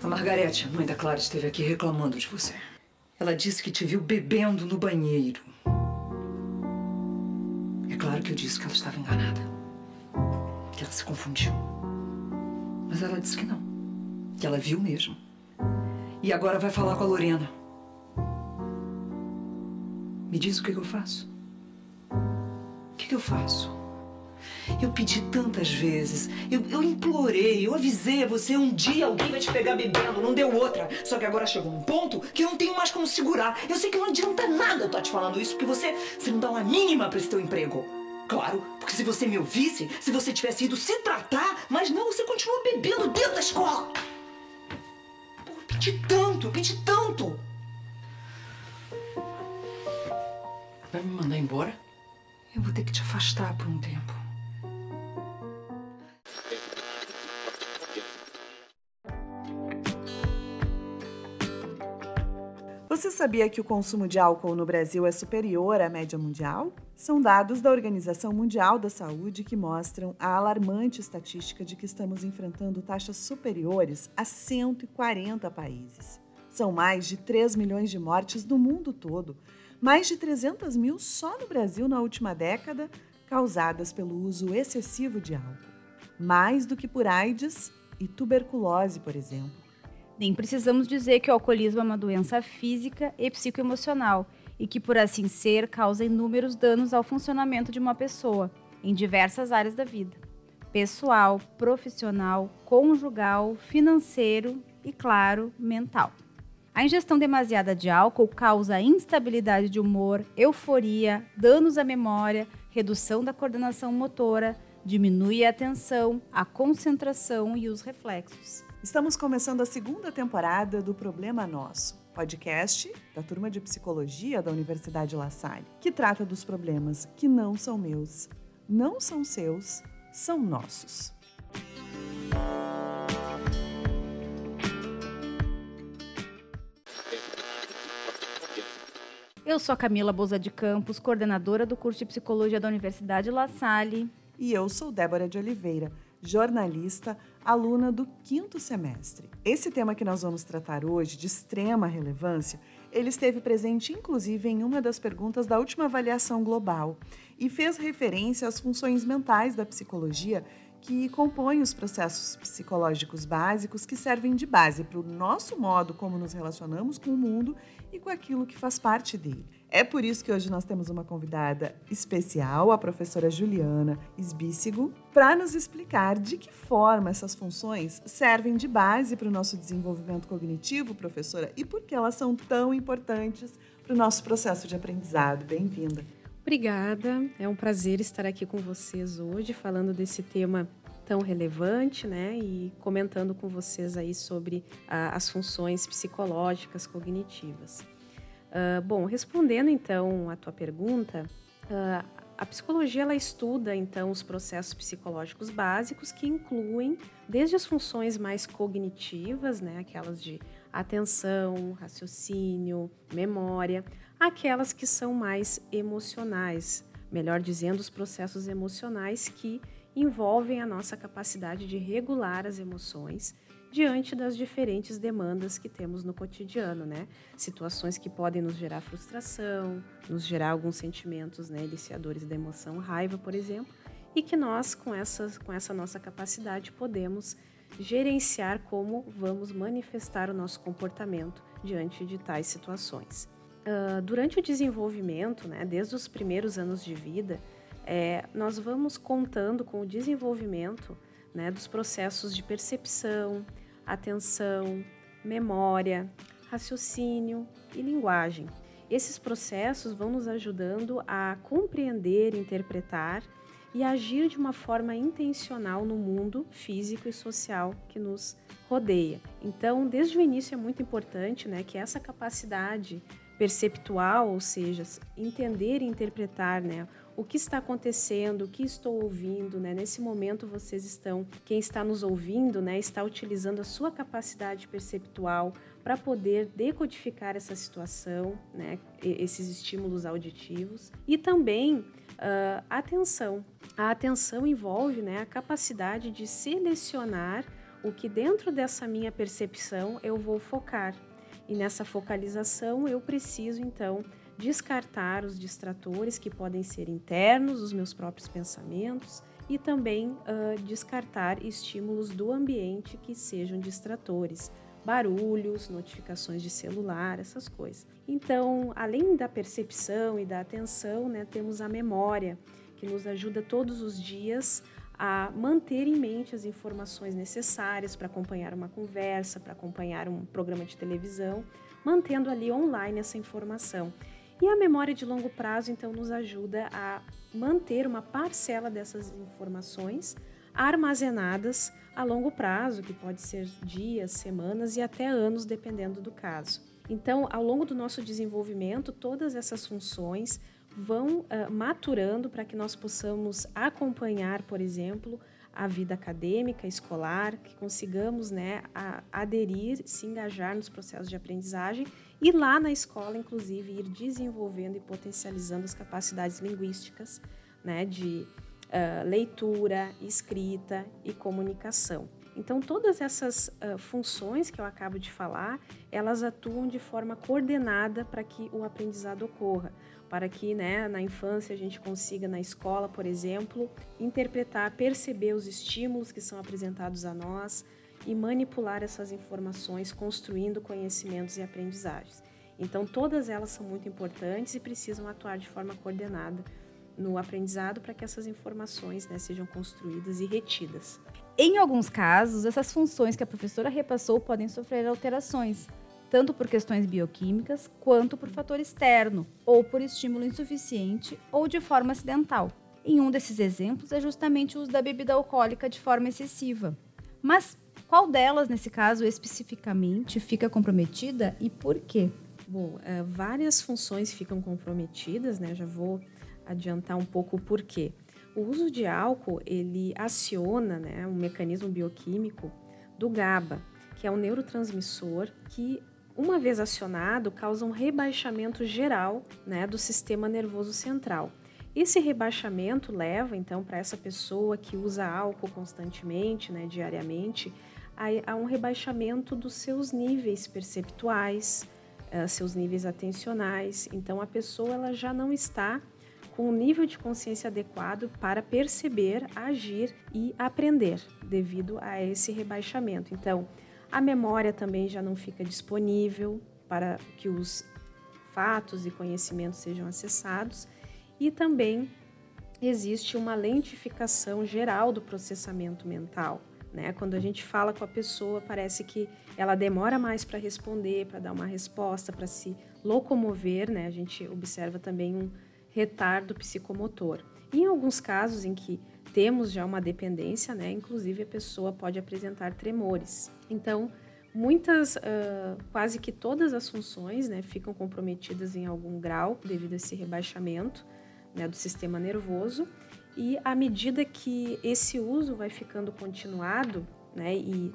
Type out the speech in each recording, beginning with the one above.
A Margarete, a mãe da Clara, esteve aqui reclamando de você. Ela disse que te viu bebendo no banheiro. É claro que eu disse que ela estava enganada. Que ela se confundiu. Mas ela disse que não. Que ela viu mesmo. E agora vai falar com a Lorena. Me diz o que, que eu faço. O que, que eu faço? Eu pedi tantas vezes, eu, eu implorei, eu avisei a você, um dia alguém vai te pegar bebendo, não deu outra. Só que agora chegou um ponto que eu não tenho mais como segurar. Eu sei que não adianta nada eu estar te falando isso, porque você, você não dá uma mínima para esse teu emprego. Claro, porque se você me ouvisse, se você tivesse ido se tratar, mas não, você continua bebendo dentro da escola. Pô, eu pedi tanto, eu pedi tanto. Vai me mandar embora? Eu vou ter que te afastar por um tempo. Você sabia que o consumo de álcool no Brasil é superior à média mundial? São dados da Organização Mundial da Saúde que mostram a alarmante estatística de que estamos enfrentando taxas superiores a 140 países. São mais de 3 milhões de mortes no mundo todo, mais de 300 mil só no Brasil na última década, causadas pelo uso excessivo de álcool. Mais do que por AIDS e tuberculose, por exemplo. Nem precisamos dizer que o alcoolismo é uma doença física e psicoemocional e que, por assim ser, causa inúmeros danos ao funcionamento de uma pessoa em diversas áreas da vida: pessoal, profissional, conjugal, financeiro e, claro, mental. A ingestão demasiada de álcool causa instabilidade de humor, euforia, danos à memória, redução da coordenação motora, diminui a atenção, a concentração e os reflexos. Estamos começando a segunda temporada do Problema Nosso, podcast da turma de psicologia da Universidade La Salle, que trata dos problemas que não são meus, não são seus, são nossos. Eu sou a Camila Boza de Campos, coordenadora do curso de Psicologia da Universidade La Salle. E eu sou Débora de Oliveira, jornalista, aluna do quinto semestre. Esse tema que nós vamos tratar hoje, de extrema relevância, ele esteve presente inclusive em uma das perguntas da última avaliação global e fez referência às funções mentais da psicologia que compõem os processos psicológicos básicos que servem de base para o nosso modo como nos relacionamos com o mundo e com aquilo que faz parte dele. É por isso que hoje nós temos uma convidada especial, a professora Juliana Esbícigo, para nos explicar de que forma essas funções servem de base para o nosso desenvolvimento cognitivo, professora, e por que elas são tão importantes para o nosso processo de aprendizado. Bem-vinda. Obrigada, é um prazer estar aqui com vocês hoje falando desse tema tão relevante, né? E comentando com vocês aí sobre ah, as funções psicológicas cognitivas. Uh, bom, respondendo então a tua pergunta, uh, a psicologia ela estuda então os processos psicológicos básicos que incluem desde as funções mais cognitivas, né, aquelas de atenção, raciocínio, memória, aquelas que são mais emocionais, melhor dizendo, os processos emocionais que envolvem a nossa capacidade de regular as emoções diante das diferentes demandas que temos no cotidiano, né? Situações que podem nos gerar frustração, nos gerar alguns sentimentos, né, iniciadores da emoção, raiva, por exemplo, e que nós, com essa, com essa nossa capacidade, podemos gerenciar como vamos manifestar o nosso comportamento diante de tais situações. Uh, durante o desenvolvimento, né, desde os primeiros anos de vida, é, nós vamos contando com o desenvolvimento né, dos processos de percepção, atenção, memória, raciocínio e linguagem. Esses processos vão nos ajudando a compreender, interpretar e agir de uma forma intencional no mundo físico e social que nos rodeia. Então, desde o início é muito importante né, que essa capacidade perceptual, ou seja, entender e interpretar né, o que está acontecendo, o que estou ouvindo, né? Nesse momento vocês estão, quem está nos ouvindo, né, está utilizando a sua capacidade perceptual para poder decodificar essa situação, né, esses estímulos auditivos e também uh, atenção. A atenção envolve, né, a capacidade de selecionar o que dentro dessa minha percepção eu vou focar. E nessa focalização eu preciso então descartar os distratores que podem ser internos, os meus próprios pensamentos, e também uh, descartar estímulos do ambiente que sejam distratores, barulhos, notificações de celular, essas coisas. Então, além da percepção e da atenção, né, temos a memória, que nos ajuda todos os dias a manter em mente as informações necessárias para acompanhar uma conversa, para acompanhar um programa de televisão, mantendo ali online essa informação. E a memória de longo prazo, então, nos ajuda a manter uma parcela dessas informações armazenadas a longo prazo, que pode ser dias, semanas e até anos, dependendo do caso. Então, ao longo do nosso desenvolvimento, todas essas funções vão uh, maturando para que nós possamos acompanhar, por exemplo, a vida acadêmica, escolar, que consigamos né, a, aderir, se engajar nos processos de aprendizagem e lá na escola, inclusive, ir desenvolvendo e potencializando as capacidades linguísticas né, de uh, leitura, escrita e comunicação. Então, todas essas uh, funções que eu acabo de falar, elas atuam de forma coordenada para que o aprendizado ocorra, para que né, na infância a gente consiga, na escola, por exemplo, interpretar, perceber os estímulos que são apresentados a nós, e manipular essas informações, construindo conhecimentos e aprendizagens. Então, todas elas são muito importantes e precisam atuar de forma coordenada no aprendizado para que essas informações né, sejam construídas e retidas. Em alguns casos, essas funções que a professora repassou podem sofrer alterações, tanto por questões bioquímicas quanto por fator externo, ou por estímulo insuficiente ou de forma acidental. Em um desses exemplos é justamente o uso da bebida alcoólica de forma excessiva. Mas qual delas, nesse caso especificamente, fica comprometida e por quê? Bom, é, várias funções ficam comprometidas, né? Já vou adiantar um pouco o porquê. O uso de álcool, ele aciona né, um mecanismo bioquímico do GABA, que é um neurotransmissor que, uma vez acionado, causa um rebaixamento geral né, do sistema nervoso central. Esse rebaixamento leva, então, para essa pessoa que usa álcool constantemente, né, diariamente, a, a um rebaixamento dos seus níveis perceptuais, uh, seus níveis atencionais. Então, a pessoa ela já não está com o nível de consciência adequado para perceber, agir e aprender devido a esse rebaixamento. Então, a memória também já não fica disponível para que os fatos e conhecimentos sejam acessados e também existe uma lentificação geral do processamento mental. Né? Quando a gente fala com a pessoa, parece que ela demora mais para responder, para dar uma resposta, para se locomover. Né? A gente observa também um retardo psicomotor. E em alguns casos em que temos já uma dependência, né? inclusive a pessoa pode apresentar tremores. Então, muitas, uh, quase que todas as funções né, ficam comprometidas em algum grau devido a esse rebaixamento né, do sistema nervoso. E à medida que esse uso vai ficando continuado, né, e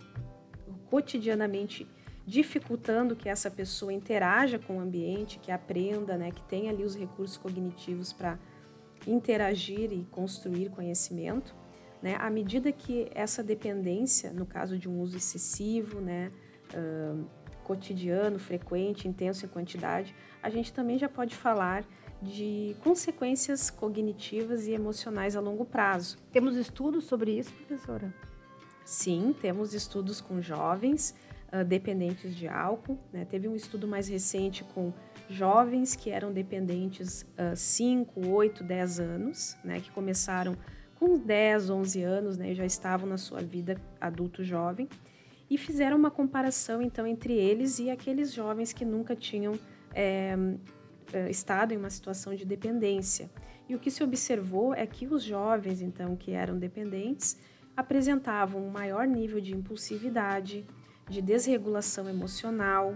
cotidianamente dificultando que essa pessoa interaja com o ambiente, que aprenda, né, que tenha ali os recursos cognitivos para interagir e construir conhecimento, né, à medida que essa dependência, no caso de um uso excessivo, né, uh, cotidiano, frequente, intenso em quantidade, a gente também já pode falar de consequências cognitivas e emocionais a longo prazo. Temos estudos sobre isso, professora? Sim, temos estudos com jovens uh, dependentes de álcool. Né? Teve um estudo mais recente com jovens que eram dependentes uh, 5, 8, 10 anos, né? que começaram com 10, 11 anos né? já estavam na sua vida adulto jovem, e fizeram uma comparação então entre eles e aqueles jovens que nunca tinham é, estado em uma situação de dependência. E o que se observou é que os jovens, então, que eram dependentes, apresentavam um maior nível de impulsividade, de desregulação emocional,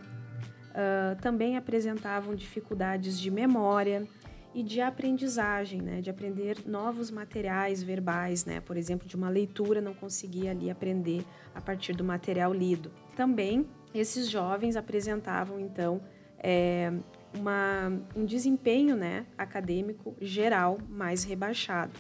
uh, também apresentavam dificuldades de memória e de aprendizagem, né, de aprender novos materiais verbais, né, por exemplo, de uma leitura não conseguia ali aprender a partir do material lido. Também esses jovens apresentavam então é, uma, um desempenho né, acadêmico geral mais rebaixado.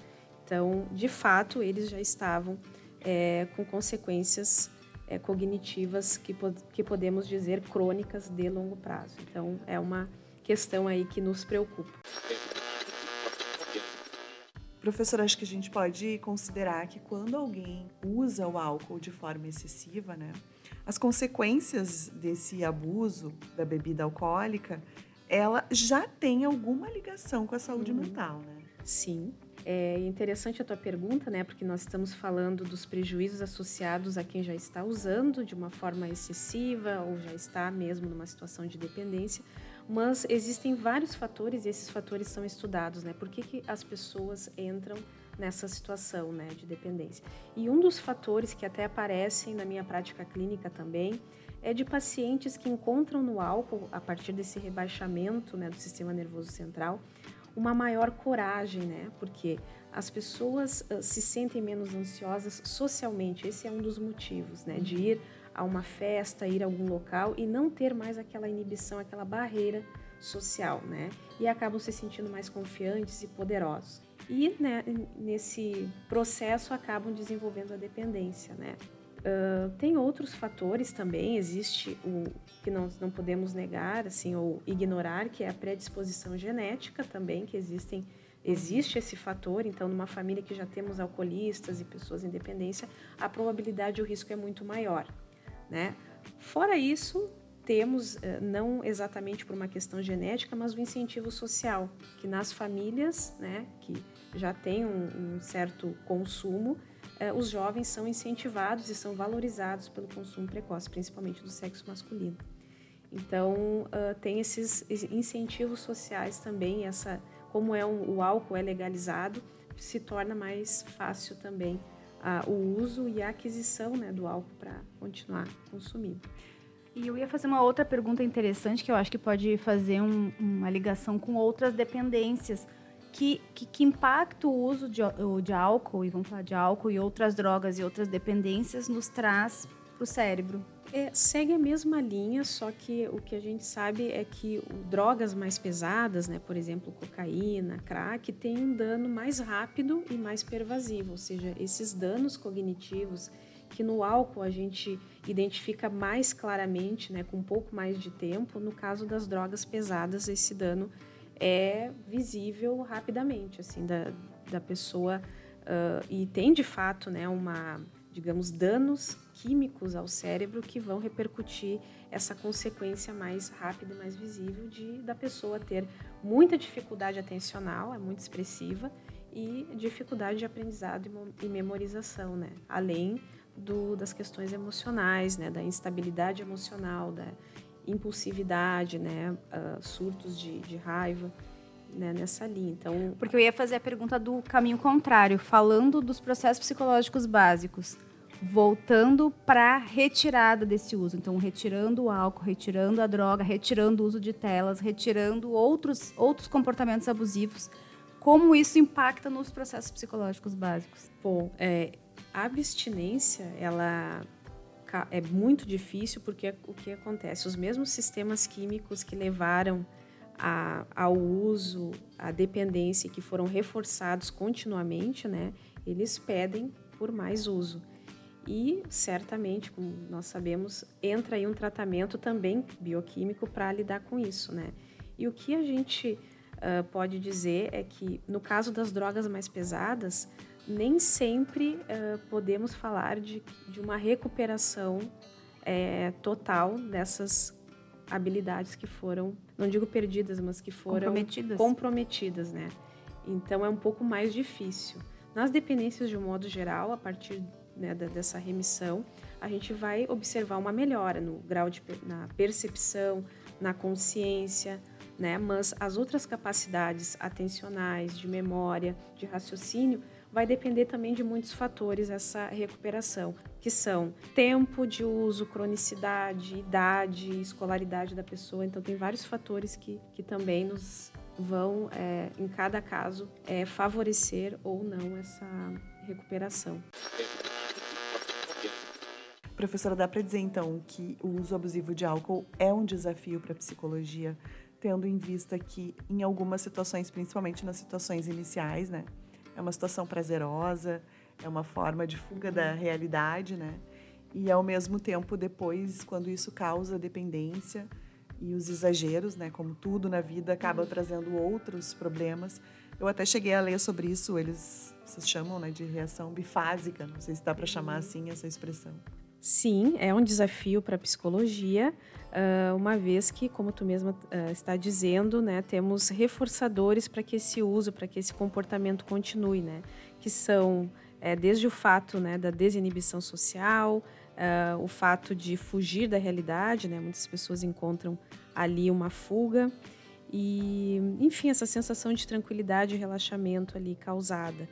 Então, de fato, eles já estavam é, com consequências é, cognitivas que, que podemos dizer crônicas de longo prazo. Então, é uma questão aí que nos preocupa. Professor, acho que a gente pode considerar que quando alguém usa o álcool de forma excessiva, né, as consequências desse abuso da bebida alcoólica, ela já tem alguma ligação com a saúde uhum. mental, né? Sim, é interessante a tua pergunta, né? Porque nós estamos falando dos prejuízos associados a quem já está usando de uma forma excessiva ou já está mesmo numa situação de dependência. Mas existem vários fatores e esses fatores são estudados, né? Por que, que as pessoas entram nessa situação, né, de dependência? E um dos fatores que até aparecem na minha prática clínica também é de pacientes que encontram no álcool, a partir desse rebaixamento, né, do sistema nervoso central, uma maior coragem, né? Porque as pessoas uh, se sentem menos ansiosas socialmente. Esse é um dos motivos, né? De ir a uma festa, ir a algum local e não ter mais aquela inibição, aquela barreira social, né? E acabam se sentindo mais confiantes e poderosos. E né, nesse processo acabam desenvolvendo a dependência, né? Tem outros fatores também, existe o que nós não podemos negar, assim, ou ignorar, que é a predisposição genética também, que existem, existe esse fator, então numa família que já temos alcoolistas e pessoas em dependência, a probabilidade e o risco é muito maior, né? Fora isso, temos, uh, não exatamente por uma questão genética, mas o incentivo social, que nas famílias, né, que já tem um, um certo consumo, eh, os jovens são incentivados e são valorizados pelo consumo precoce, principalmente do sexo masculino. Então, tem esses incentivos sociais também, essa, como é um, o álcool é legalizado, se torna mais fácil também o uso e a aquisição né, do álcool para continuar consumindo. E eu ia fazer uma outra pergunta interessante que eu acho que pode fazer um, uma ligação com outras dependências que, que, que impacto o uso de, de álcool, e vamos falar de álcool e outras drogas e outras dependências, nos traz para o cérebro? É, segue a mesma linha, só que o que a gente sabe é que drogas mais pesadas, né, por exemplo, cocaína, crack, tem um dano mais rápido e mais pervasivo, ou seja, esses danos cognitivos que no álcool a gente identifica mais claramente, né, com um pouco mais de tempo, no caso das drogas pesadas, esse dano é visível rapidamente, assim, da, da pessoa. Uh, e tem, de fato, né, uma, digamos, danos químicos ao cérebro que vão repercutir essa consequência mais rápida e mais visível de da pessoa ter muita dificuldade atencional, é muito expressiva, e dificuldade de aprendizado e memorização, né? Além do, das questões emocionais, né? Da instabilidade emocional, da impulsividade, né, uh, surtos de, de raiva, né, nessa linha. Então, porque eu ia fazer a pergunta do caminho contrário, falando dos processos psicológicos básicos, voltando para retirada desse uso. Então, retirando o álcool, retirando a droga, retirando o uso de telas, retirando outros outros comportamentos abusivos. Como isso impacta nos processos psicológicos básicos? Bom, é, a abstinência, ela é muito difícil porque o que acontece? Os mesmos sistemas químicos que levaram a, ao uso, à dependência, que foram reforçados continuamente, né? Eles pedem por mais uso. E certamente, como nós sabemos, entra aí um tratamento também bioquímico para lidar com isso, né? E o que a gente uh, pode dizer é que, no caso das drogas mais pesadas, nem sempre uh, podemos falar de, de uma recuperação é, total dessas habilidades que foram, não digo perdidas, mas que foram comprometidas. comprometidas, né? Então é um pouco mais difícil. Nas dependências de um modo geral, a partir né, dessa remissão, a gente vai observar uma melhora no grau de na percepção, na consciência, né? Mas as outras capacidades atencionais, de memória, de raciocínio, vai depender também de muitos fatores essa recuperação, que são tempo de uso, cronicidade, idade, escolaridade da pessoa. Então, tem vários fatores que, que também nos vão, é, em cada caso, é, favorecer ou não essa recuperação. Professora, dá para dizer então que o uso abusivo de álcool é um desafio para a psicologia, tendo em vista que em algumas situações, principalmente nas situações iniciais, né, é uma situação prazerosa, é uma forma de fuga da realidade, né? E ao mesmo tempo, depois, quando isso causa dependência e os exageros, né, como tudo na vida, acaba trazendo outros problemas. Eu até cheguei a ler sobre isso, eles vocês chamam, né, de reação bifásica, não sei se dá para chamar assim essa expressão. Sim, é um desafio para a psicologia, uma vez que, como tu mesma está dizendo, né, temos reforçadores para que esse uso, para que esse comportamento continue, né, que são eh, desde o fato né, da desinibição social, ah, o fato de fugir da realidade, né, muitas pessoas encontram ali uma fuga e, enfim, essa sensação de tranquilidade e relaxamento ali causada.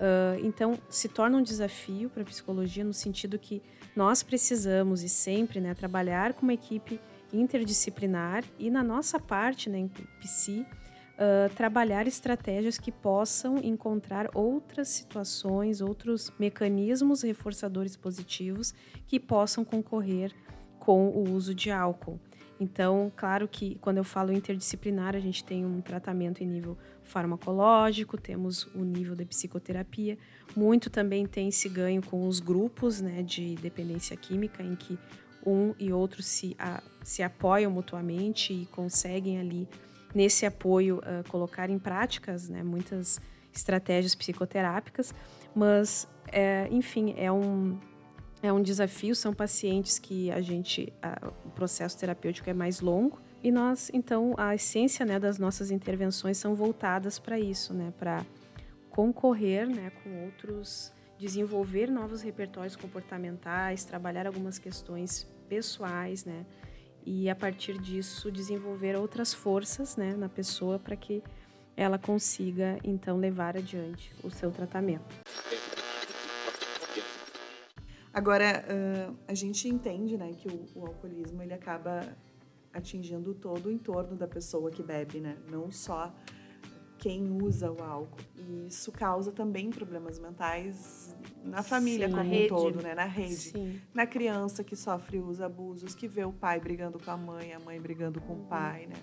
Ah, então, se torna um desafio para a psicologia no sentido que nós precisamos e sempre né, trabalhar com uma equipe interdisciplinar e na nossa parte, né, em psi, uh, trabalhar estratégias que possam encontrar outras situações, outros mecanismos reforçadores positivos que possam concorrer com o uso de álcool. Então, claro que quando eu falo interdisciplinar, a gente tem um tratamento em nível farmacológico, temos o nível da psicoterapia, muito também tem esse ganho com os grupos né, de dependência química, em que um e outro se, a, se apoiam mutuamente e conseguem ali, nesse apoio, uh, colocar em práticas né, muitas estratégias psicoterápicas, mas, é, enfim, é um, é um desafio, são pacientes que a gente, a, o processo terapêutico é mais longo, e nós, então, a essência né, das nossas intervenções são voltadas para isso, né, para concorrer né, com outros, desenvolver novos repertórios comportamentais, trabalhar algumas questões pessoais, né, e a partir disso desenvolver outras forças né, na pessoa para que ela consiga, então, levar adiante o seu tratamento. Agora, uh, a gente entende né, que o, o alcoolismo ele acaba atingindo todo o entorno da pessoa que bebe, né? Não só quem usa o álcool. E isso causa também problemas mentais na família Sim, como na um rede. todo, né? Na rede. Sim. Na criança que sofre os abusos, que vê o pai brigando com a mãe, a mãe brigando com o pai, né?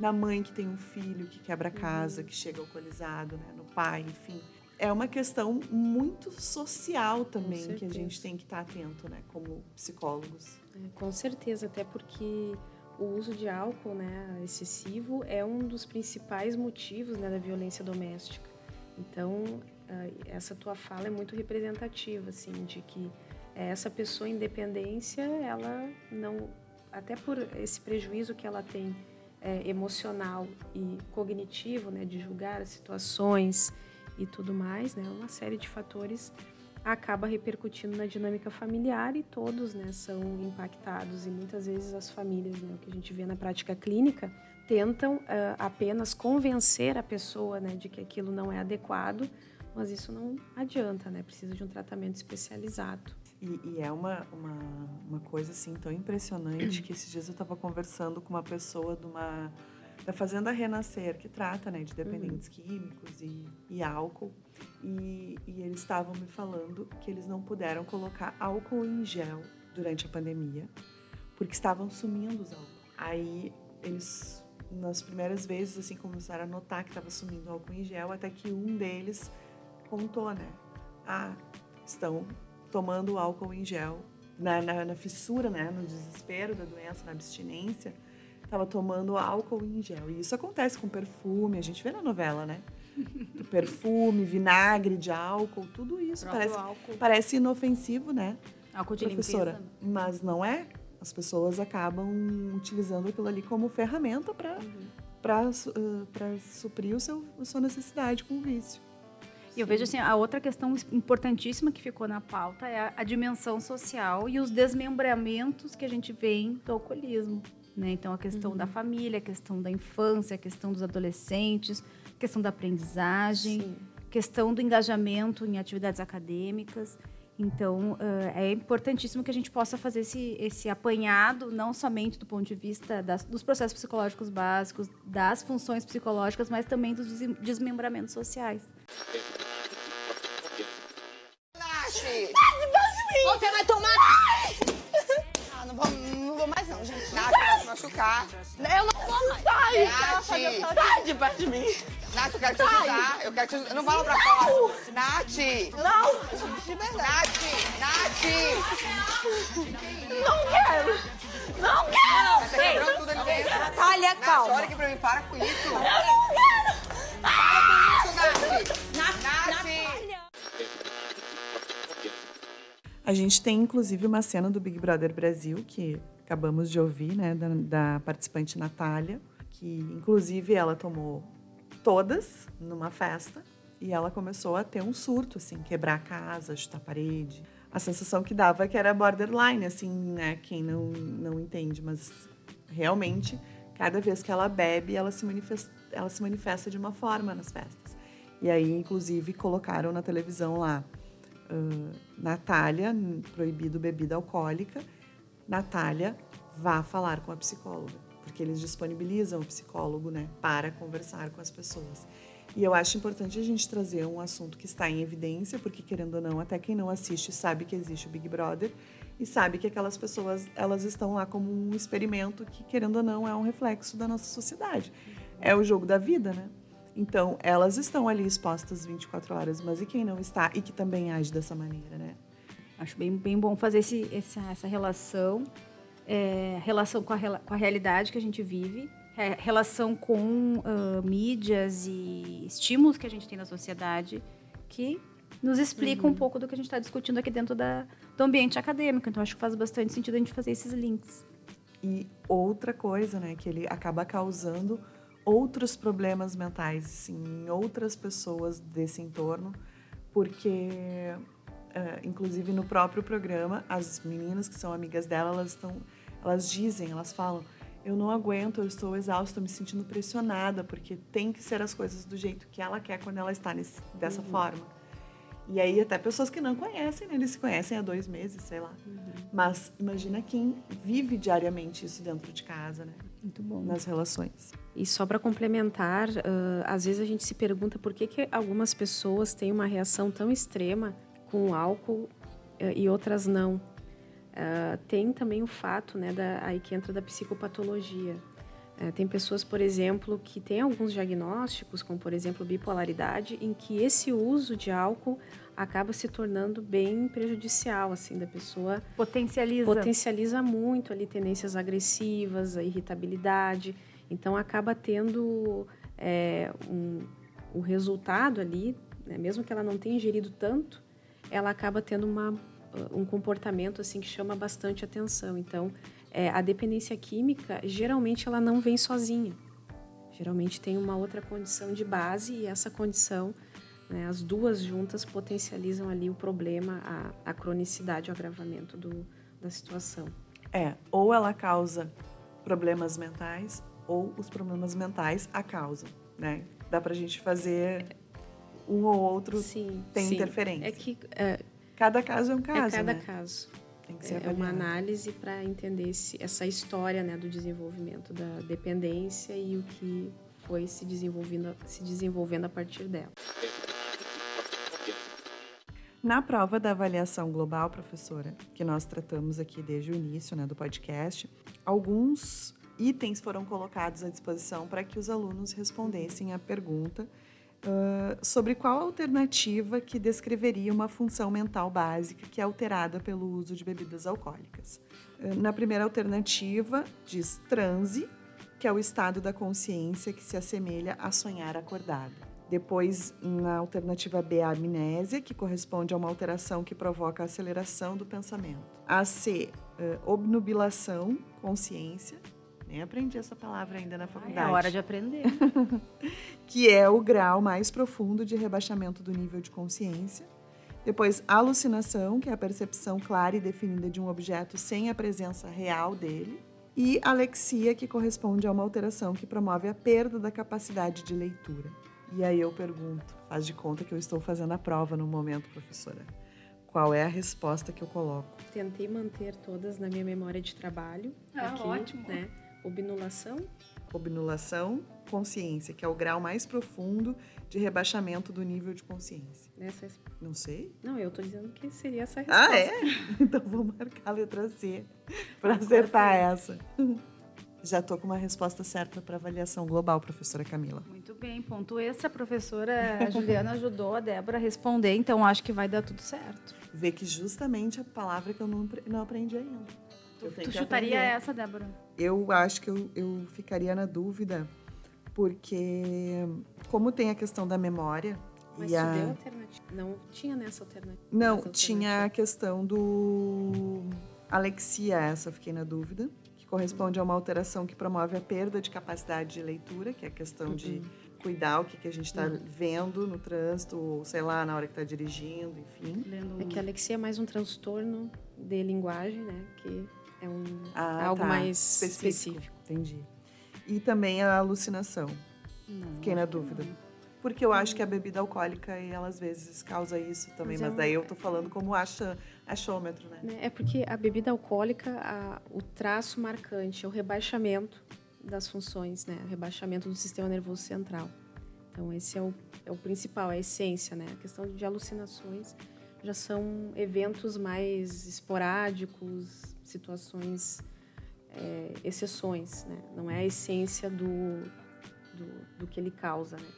Na mãe que tem um filho que quebra a casa, que chega alcoolizado, né? No pai, enfim. É uma questão muito social também que a gente tem que estar atento, né? Como psicólogos. É, com certeza, até porque o uso de álcool né, excessivo é um dos principais motivos né, da violência doméstica. Então, essa tua fala é muito representativa, assim, de que essa pessoa em dependência, ela não, até por esse prejuízo que ela tem é, emocional e cognitivo, né, de julgar as situações e tudo mais, né, uma série de fatores acaba repercutindo na dinâmica familiar e todos né, são impactados. E muitas vezes as famílias, né, o que a gente vê na prática clínica, tentam ah, apenas convencer a pessoa né, de que aquilo não é adequado, mas isso não adianta, né, precisa de um tratamento especializado. E, e é uma, uma, uma coisa assim tão impressionante que esses dias eu estava conversando com uma pessoa de uma, da Fazenda Renascer, que trata né, de dependentes químicos e, e álcool. E, e eles estavam me falando que eles não puderam colocar álcool em gel durante a pandemia, porque estavam sumindo os álcool. Aí eles, nas primeiras vezes, assim, começaram a notar que estava sumindo álcool em gel, até que um deles contou, né? Ah, estão tomando álcool em gel. Na, na, na fissura, né? No desespero da doença, na abstinência, estava tomando álcool em gel. E isso acontece com perfume, a gente vê na novela, né? perfume, vinagre de álcool, tudo isso parece, álcool. parece inofensivo, né, Álcool de professora? limpeza. Mas não é. As pessoas acabam utilizando aquilo ali como ferramenta para para suprir o seu, a sua necessidade com o vício. E eu vejo assim, a outra questão importantíssima que ficou na pauta é a, a dimensão social e os desmembramentos que a gente vê do alcoolismo. Né? Então, a questão da família, a questão da infância, a questão dos adolescentes, a questão da aprendizagem, Sim. questão do engajamento em atividades acadêmicas. Então, eh, é importantíssimo que a gente possa fazer esse, esse apanhado, não somente do ponto de vista das- dos processos psicológicos básicos, das funções psicológicas, mas também dos desmembramentos sociais. Você vai tomar. Ah, não vou, mais mais não, gente. Nath, vai se machucar. Eu não vou sair. Nath. Sai de perto de mim. Nath, eu quero te ajudar. Eu quero te ajudar. Não lá pra fora. Nath. Não. De verdade. Nath. Nath. Não quero. Não quero. Tá quebrando tudo ali dentro. Natália, Nath, calma. olha aqui pra mim. Para com isso. Eu não quero. Para com isso, Nath. Nath. A gente tem inclusive uma cena do Big Brother Brasil que acabamos de ouvir, né, da, da participante Natália, que inclusive ela tomou todas numa festa e ela começou a ter um surto, assim, quebrar a casa, chutar a parede. A sensação que dava que era borderline, assim, né, quem não, não entende, mas realmente, cada vez que ela bebe, ela se manifesta, ela se manifesta de uma forma nas festas. E aí, inclusive, colocaram na televisão lá ah, Natália, proibido bebida alcoólica. Natália, vá falar com a psicóloga, porque eles disponibilizam o psicólogo, né, para conversar com as pessoas. E eu acho importante a gente trazer um assunto que está em evidência, porque querendo ou não, até quem não assiste sabe que existe o Big Brother e sabe que aquelas pessoas, elas estão lá como um experimento que querendo ou não é um reflexo da nossa sociedade. É o jogo da vida, né? Então, elas estão ali expostas 24 horas, mas e quem não está e que também age dessa maneira, né? Acho bem, bem bom fazer esse, essa, essa relação, é, relação com a, com a realidade que a gente vive, é, relação com ah, mídias e estímulos que a gente tem na sociedade, que nos explica um pouco do que a gente está discutindo aqui dentro da, do ambiente acadêmico. Então, acho que faz bastante sentido a gente fazer esses links. E outra coisa, né, que ele acaba causando outros problemas mentais em outras pessoas desse entorno, porque, eh, inclusive no próprio programa, as meninas que são amigas dela, elas estão, elas dizem, elas falam, eu não aguento, eu estou exausta, me sentindo pressionada, porque tem que ser as coisas do jeito que ela quer quando ela está nesse, dessa forma. E aí até pessoas que não conhecem, né? eles se conhecem há dois meses, sei lá. Mas imagina quem vive diariamente isso dentro de casa, né? Muito bom. Nas relações. E só para complementar, ah, às vezes a gente se pergunta por que, que algumas pessoas têm uma reação tão extrema com álcool ah, e outras não. Ah, tem também o fato, né, da, aí que entra da psicopatologia. Eh, tem pessoas, por exemplo, que têm alguns diagnósticos, como por exemplo bipolaridade, em que esse uso de álcool acaba se tornando bem prejudicial, assim, da pessoa Potencializa. potencializa muito ali tendências agressivas, a irritabilidade. Então acaba tendo é, um, o resultado ali, né, mesmo que ela não tenha ingerido tanto, ela acaba tendo uma, um comportamento assim que chama bastante atenção. Então é, a dependência química geralmente ela não vem sozinha. Geralmente tem uma outra condição de base e essa condição, né, as duas juntas potencializam ali o problema, a, a cronicidade, o agravamento do, da situação. É, ou ela causa problemas mentais, ou os problemas mentais a causam, né? Dá pra gente fazer um ou outro Sim, tem sim. interferência. É que é, Cada caso é um é caso, cada né? caso. Tem que ser É uma análise para entender esse, essa história né, do desenvolvimento da dependência e o que foi se desenvolvendo, se desenvolvendo a partir dela. Na prova da avaliação global, professora, que nós tratamos aqui desde o início né, do podcast, alguns itens foram colocados à disposição para que os alunos respondessem a pergunta ah, sobre qual alternativa que descreveria uma função mental básica que é alterada pelo uso de bebidas alcoólicas. Ah, na primeira alternativa, diz transe, que é o estado da consciência que se assemelha a sonhar acordado. Depois, na alternativa B, a amnésia, que corresponde a uma alteração que provoca a aceleração do pensamento. A C, eh, obnubilação, consciência. Nem aprendi essa palavra ainda na É faculdade. hora de aprender. Que é o grau mais profundo de rebaixamento do nível de consciência. Depois, alucinação, que é a percepção clara e definida de um objeto sem a presença real dele. E alexia, que corresponde a uma alteração que promove a perda da capacidade de leitura. E aí eu pergunto, faz de conta que eu estou fazendo a prova no momento, professora. Qual é a resposta que eu coloco? Tentei manter todas na minha memória de trabalho. Ah, aqui, ótimo. Né? Obnulação, obnulação, consciência, que é o grau mais profundo de rebaixamento do nível de consciência. Essa é- Não sei. Não, eu tô dizendo que seria essa resposta. Ah, é? Então vou marcar a letra C para acertar essa. Já tô com uma resposta certa para avaliação global, professora Camila. Muito bem, ponto extra. A professora Juliana ajudou a Débora a responder, então acho que vai dar tudo certo. Vê que justamente a palavra que eu não, não aprendi ainda. Tu que chutaria aprender. essa, Débora? Eu acho que eu, eu ficaria na dúvida, porque como tem a questão da memória Mas e a... alternativa. Não tinha nessa alternativa. Não, nessa tinha a questão do alexia, essa eu fiquei na dúvida, que corresponde a uma alteração que promove a perda de capacidade de leitura, que é a questão de Uhum. cuidar o que, que a gente está vendo no trânsito, ou sei lá, na hora que está dirigindo, enfim. É que a alexia é mais um transtorno de linguagem, né? Que é um, Ah, algo tá. mais específico. Entendi. E também a alucinação. Não, Fiquei na dúvida. não. Porque eu acho que a bebida alcoólica, ela às vezes causa isso também, Mas mas, é um- daí eu tô falando como acha, achômetro, né? Né? É porque a bebida alcoólica, a- o traço marcante é o rebaixamento das funções, né? O rebaixamento do sistema nervoso central. Então, esse é o, é o principal, é a essência, né? A questão de alucinações já são eventos mais esporádicos, situações, é, exceções, né? Não é a essência do, do, do que ele causa, né?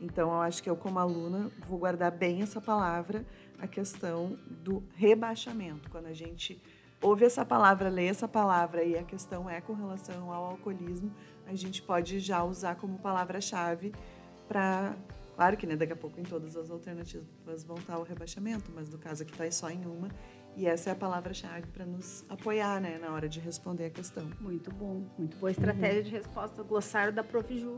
Então, eu acho que eu, como aluna, vou guardar bem essa palavra, a questão do rebaixamento. Quando a gente ouve essa palavra, lê essa palavra e a questão é com relação ao alcoolismo, a gente pode já usar como palavra-chave para. Claro que né, daqui a pouco em todas as alternativas vão estar o rebaixamento, mas no caso aqui está só em uma. E essa é a palavra-chave para nos apoiar né, na hora de responder a questão. Muito bom, muito boa estratégia de resposta. Glossário da Prof. Ju.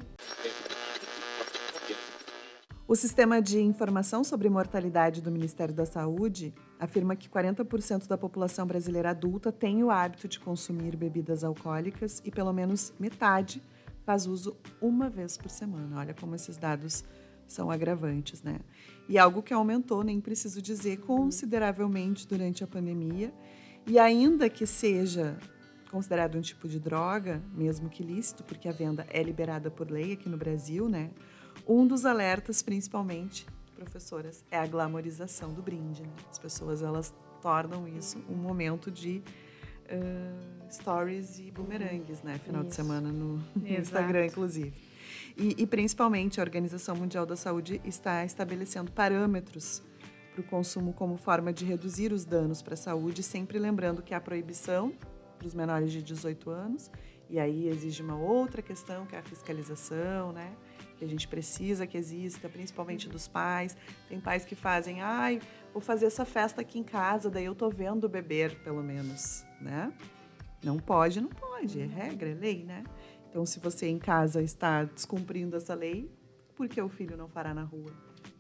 O Sistema de Informação sobre Mortalidade do Ministério da Saúde afirma que 40% da população brasileira adulta tem o hábito de consumir bebidas alcoólicas e pelo menos metade faz uso uma vez por semana. Olha como esses dados são agravantes, né? E algo que aumentou, nem preciso dizer, consideravelmente durante a pandemia. E ainda que seja considerado um tipo de droga, mesmo que lícito, porque a venda é liberada por lei aqui no Brasil, né? Um dos alertas, principalmente, professoras, é a glamorização do brinde. né? As pessoas elas tornam isso um momento de ah, stories e bumerangues, né? Final de Isso. semana no, no. Instagram, inclusive. E, e, principalmente a Organização Mundial da Saúde está estabelecendo parâmetros para o consumo como forma de reduzir os danos para a saúde, sempre lembrando que há proibição para os menores de 18 anos, e aí exige uma outra questão, que é a fiscalização, né? Que a gente precisa que exista, principalmente dos pais. Tem pais que fazem, ai, vou fazer essa festa aqui em casa, daí eu tô vendo beber, pelo menos, né? Não pode, não pode, é regra, é lei, né? Então, se você em casa está descumprindo essa lei, por que o filho não fará na rua?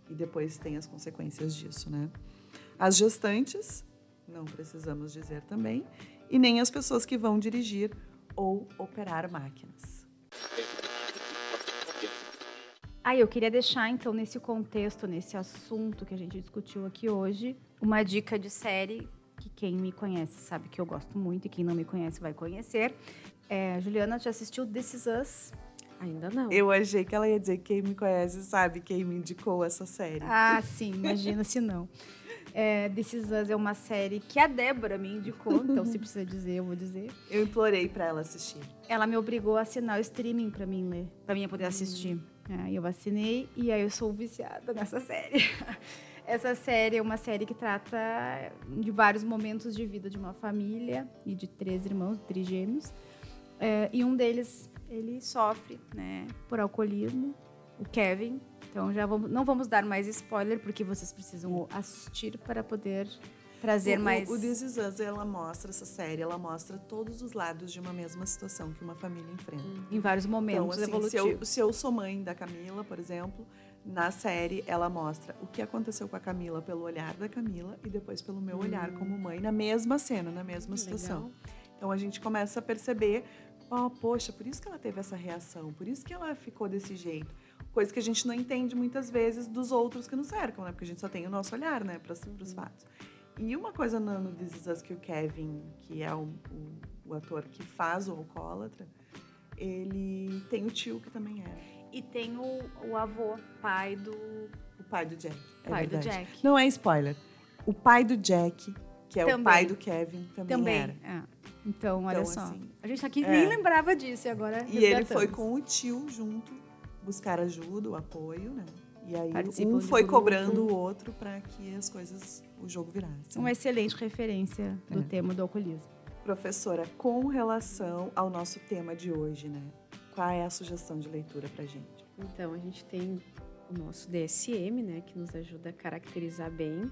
E depois tem as consequências disso, né? As gestantes, não precisamos dizer também, e nem as pessoas que vão dirigir ou operar máquinas. Ah, eu queria deixar, então, nesse contexto, nesse assunto que a gente discutiu aqui hoje, uma dica de série que quem me conhece sabe que eu gosto muito e quem não me conhece vai conhecer. É, Juliana, já assistiu This Is Us? Ainda não. Eu achei que ela ia dizer quem me conhece sabe quem me indicou essa série. Ah, sim, imagina se não. É, This Is Us é uma série que a Débora me indicou, então se precisa dizer, eu vou dizer. Eu implorei para ela assistir. Ela me obrigou a assinar o streaming pra mim ler, pra mim poder assistir. Aí eu assinei e aí eu sou viciada nessa série. Essa série é uma série que trata de vários momentos de vida de uma família e de três irmãos, trigêmeos. É, e um deles, ele sofre, né, por alcoolismo, o Kevin. Então já vamos, não vamos dar mais spoiler porque vocês precisam assistir para poder trazer o, mais O, This Is Us, ela mostra, essa série, ela mostra todos os lados de uma mesma situação que uma família enfrenta. em vários Então, momentos assim, se eu, se eu sou mãe da Camila, por exemplo, na série ela mostra o que aconteceu com a Camila pelo olhar da Camila e depois pelo meu olhar como mãe, na mesma cena, na mesma situação. Legal. Então a gente começa a perceber, ó, poxa, por isso que ela teve essa reação, por isso que ela ficou desse jeito. Coisa que a gente não entende muitas vezes dos outros que nos cercam, né? Porque a gente só tem o nosso olhar, né, para os fatos. E uma coisa no, no This Is Us que o Kevin, que é o, o, o ator que faz o alcoólatra, ele tem o tio que também era. E tem o, o avô, pai do. O pai do Jack. é Pai do. Jack. Não é spoiler. O pai do Jack, que é Também. o pai do Kevin, também, Também. era. É. Então, olha Então, só. assim, a gente aqui é. nem lembrava disso e agora. E ele foi com o tio junto buscar ajuda, o apoio, né? E aí Participam um foi grupo. cobrando o outro para que as coisas, o jogo virasse. Uma excelente referência do É. tema do alcoolismo. Professora, com relação ao nosso tema de hoje, né? Qual é a sugestão de leitura pra gente? Então, a gente tem o nosso DSM, né, que nos ajuda a caracterizar bem.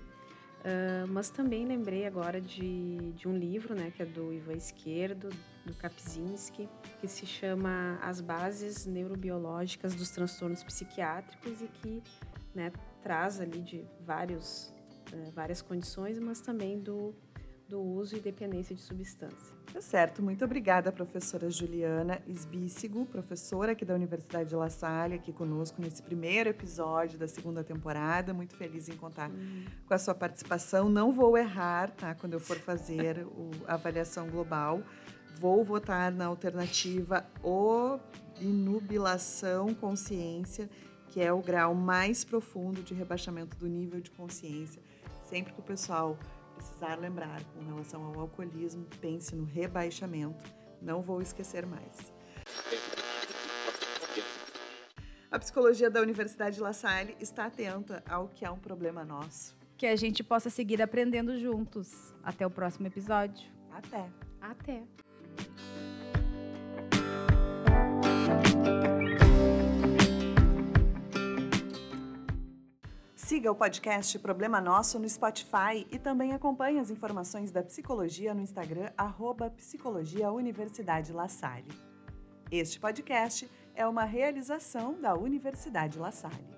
Ah, mas também lembrei agora de, de um livro, né, que é do Ivan Esquerdo, do Kapczynski, que se chama As Bases Neurobiológicas dos Transtornos Psiquiátricos e que né, traz ali de vários, eh, várias condições, mas também do, do uso e dependência de substância. Tá certo, muito obrigada, professora Juliana Esbícigo, professora aqui da Universidade de La Salle, aqui conosco nesse primeiro episódio da segunda temporada. Muito feliz em contar com a sua participação. Não vou errar, tá? Quando eu for fazer o- a avaliação global, vou votar na alternativa obnubilação consciência, que é o grau mais profundo de rebaixamento do nível de consciência. Sempre que o pessoal precisar lembrar com relação ao alcoolismo, pense no rebaixamento. Não vou esquecer mais. A psicologia da Universidade de La Salle está atenta ao que é um problema nosso. Que a gente possa seguir aprendendo juntos. Até o próximo episódio. Até! Até! Siga o podcast Problema Nosso no Spotify e também acompanhe as informações da psicologia no Instagram, arroba Psicologia Universidade La Salle. Este podcast é uma realização da Universidade La Salle.